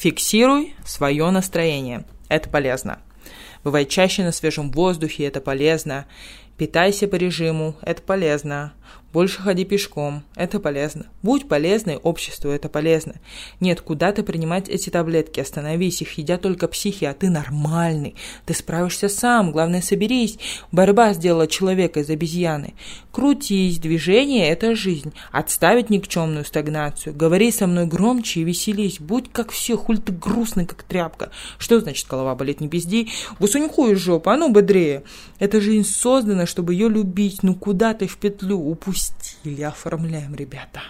Фиксируй свое настроение. Это полезно. Бывай чаще на свежем воздухе, это полезно. Питайся по режиму, это полезно. Больше ходи пешком, это полезно. Будь полезной обществу, это полезно. Нет, куда ты принимать эти таблетки? Остановись, их едят только психи, а ты нормальный. Ты справишься сам, главное соберись. Борьба сделала человека из обезьяны. Крутись, движение – это жизнь. Отставить никчемную стагнацию. Говори со мной громче и веселись. Будь как все, хуль ты грустный, как тряпка. Что значит голова болит, не пизди? Высунь хуй из жопы, а ну бодрее. Эта жизнь создана, чтобы ее любить. Ну куда ты в петлю? Упусти стиле оформляем, ребята.